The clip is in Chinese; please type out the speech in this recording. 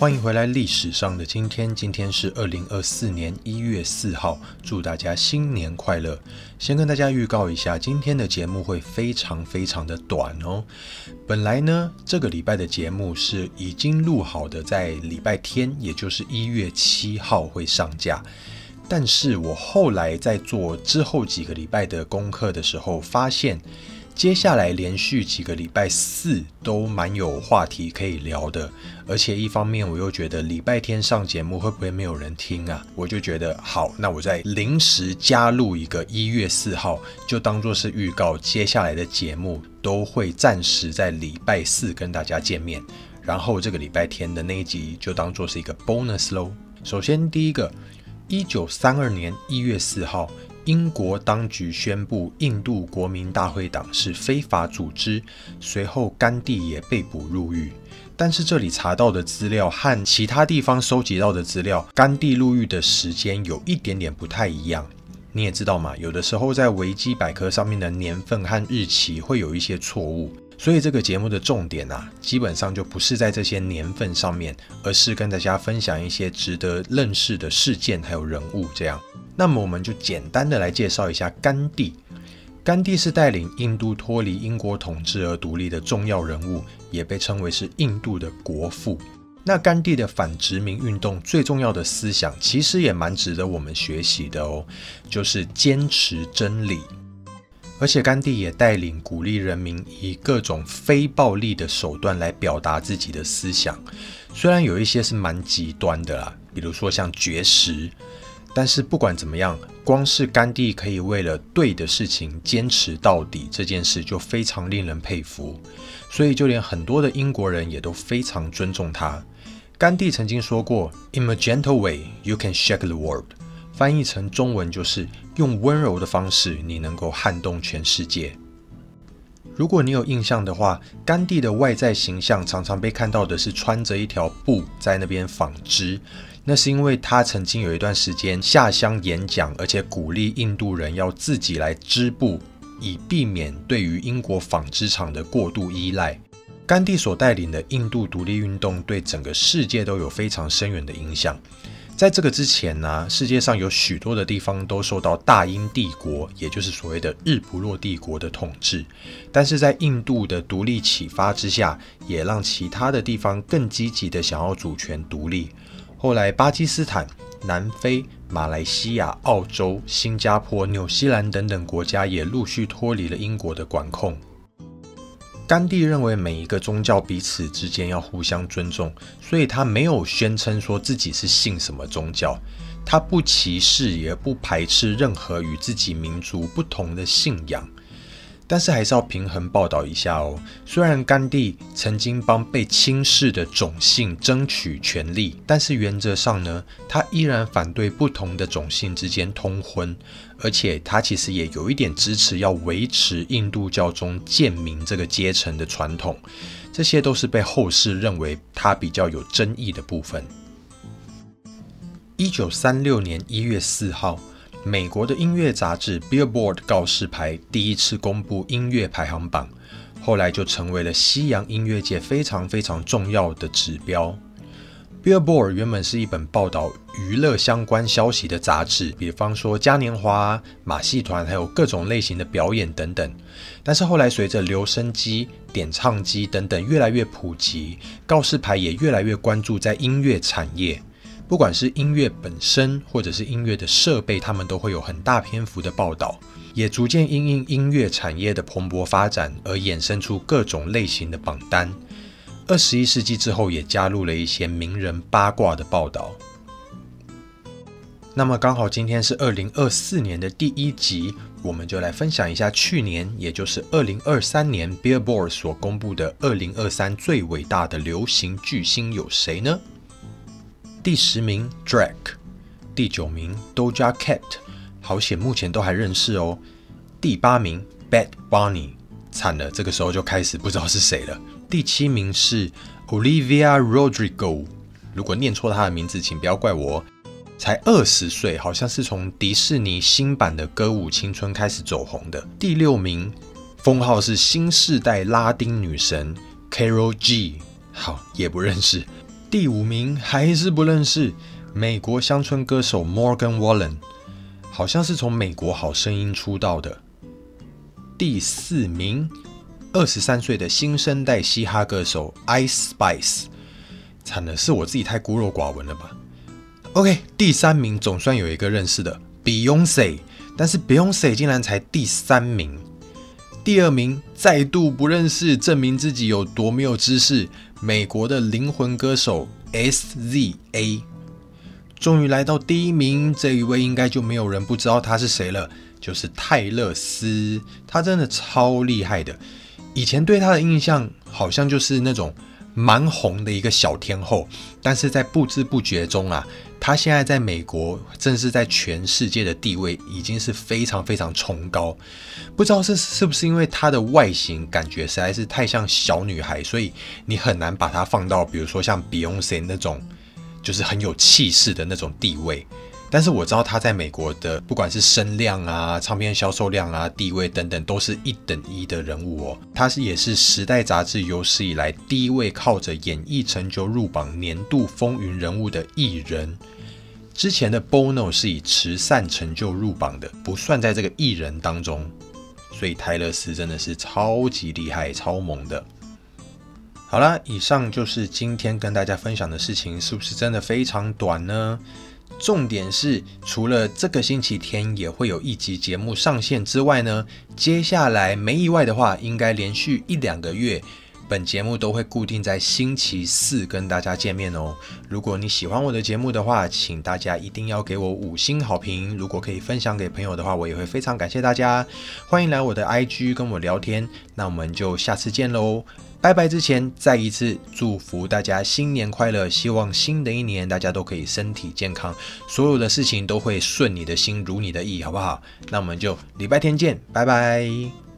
欢迎回来，历史上的今天，今天是二零二四年一月四号，祝大家新年快乐。先跟大家预告一下，今天的节目会非常非常的短哦。本来呢，这个礼拜的节目是已经录好的，在礼拜天，也就是一月七号会上架。但是我后来在做之后几个礼拜的功课的时候，发现。接下来连续几个礼拜四都蛮有话题可以聊的，而且一方面我又觉得礼拜天上节目会不会没有人听啊？我就觉得好，那我再临时加入一个一月四号，就当做是预告，接下来的节目都会暂时在礼拜四跟大家见面，然后这个礼拜天的那一集就当做是一个 bonus 喽。首先第一个，一九三二年一月四号。英国当局宣布印度国民大会党是非法组织，随后甘地也被捕入狱。但是这里查到的资料和其他地方收集到的资料，甘地入狱的时间有一点点不太一样。你也知道嘛，有的时候在维基百科上面的年份和日期会有一些错误，所以这个节目的重点啊，基本上就不是在这些年份上面，而是跟大家分享一些值得认识的事件还有人物这样。那么我们就简单的来介绍一下甘地。甘地是带领印度脱离英国统治而独立的重要人物，也被称为是印度的国父。那甘地的反殖民运动最重要的思想，其实也蛮值得我们学习的哦，就是坚持真理。而且甘地也带领鼓励人民以各种非暴力的手段来表达自己的思想，虽然有一些是蛮极端的啦，比如说像绝食。但是不管怎么样，光是甘地可以为了对的事情坚持到底这件事就非常令人佩服，所以就连很多的英国人也都非常尊重他。甘地曾经说过：“In a gentle way, you can shake the world。”翻译成中文就是用温柔的方式，你能够撼动全世界。如果你有印象的话，甘地的外在形象常常被看到的是穿着一条布在那边纺织。那是因为他曾经有一段时间下乡演讲，而且鼓励印度人要自己来织布，以避免对于英国纺织厂的过度依赖。甘地所带领的印度独立运动对整个世界都有非常深远的影响。在这个之前呢，世界上有许多的地方都受到大英帝国，也就是所谓的日不落帝国的统治。但是在印度的独立启发之下，也让其他的地方更积极的想要主权独立。后来，巴基斯坦、南非、马来西亚、澳洲、新加坡、纽西兰等等国家也陆续脱离了英国的管控。甘地认为每一个宗教彼此之间要互相尊重，所以他没有宣称说自己是信什么宗教，他不歧视也不排斥任何与自己民族不同的信仰。但是还是要平衡报道一下哦。虽然甘地曾经帮被轻视的种姓争取权利，但是原则上呢，他依然反对不同的种姓之间通婚，而且他其实也有一点支持要维持印度教中贱民这个阶层的传统。这些都是被后世认为他比较有争议的部分。一九三六年一月四号。美国的音乐杂志 Billboard 告示牌第一次公布音乐排行榜，后来就成为了西洋音乐界非常非常重要的指标。Billboard 原本是一本报道娱乐相关消息的杂志，比方说嘉年华、马戏团，还有各种类型的表演等等。但是后来随着留声机、点唱机等等越来越普及，告示牌也越来越关注在音乐产业。不管是音乐本身，或者是音乐的设备，他们都会有很大篇幅的报道，也逐渐因应音乐产业的蓬勃发展而衍生出各种类型的榜单。二十一世纪之后，也加入了一些名人八卦的报道。那么刚好今天是二零二四年的第一集，我们就来分享一下去年，也就是二零二三年 Billboard 所公布的二零二三最伟大的流行巨星有谁呢？第十名 Drake，第九名 Doja Cat，好险目前都还认识哦。第八名 Bad Bunny，惨了，这个时候就开始不知道是谁了。第七名是 Olivia Rodrigo，如果念错他的名字，请不要怪我。才二十岁，好像是从迪士尼新版的歌舞青春开始走红的。第六名封号是新世代拉丁女神 Carol G，好也不认识。第五名还是不认识，美国乡村歌手 Morgan Wallen，好像是从美国好声音出道的。第四名，二十三岁的新生代嘻哈歌手 Ice Spice，惨的是我自己太孤陋寡闻了吧。OK，第三名总算有一个认识的 Beyonce，但是 Beyonce 竟然才第三名。第二名再度不认识，证明自己有多没有知识。美国的灵魂歌手 SZA，终于来到第一名。这一位应该就没有人不知道他是谁了，就是泰勒斯。他真的超厉害的。以前对他的印象好像就是那种。蛮红的一个小天后，但是在不知不觉中啊，她现在在美国，正是在全世界的地位已经是非常非常崇高。不知道是是不是因为她的外形感觉实在是太像小女孩，所以你很难把她放到比如说像 Beyonce 那种，就是很有气势的那种地位。但是我知道他在美国的不管是声量啊、唱片销售量啊、地位等等，都是一等一的人物哦。他是也是《时代》杂志有史以来第一位靠着演艺成就入榜年度风云人物的艺人。之前的 Bono 是以慈善成就入榜的，不算在这个艺人当中。所以泰勒斯真的是超级厉害、超猛的。好啦，以上就是今天跟大家分享的事情，是不是真的非常短呢？重点是，除了这个星期天也会有一集节目上线之外呢，接下来没意外的话，应该连续一两个月，本节目都会固定在星期四跟大家见面哦。如果你喜欢我的节目的话，请大家一定要给我五星好评。如果可以分享给朋友的话，我也会非常感谢大家。欢迎来我的 IG 跟我聊天，那我们就下次见喽。拜拜之前，再一次祝福大家新年快乐！希望新的一年大家都可以身体健康，所有的事情都会顺你的心，如你的意，好不好？那我们就礼拜天见，拜拜。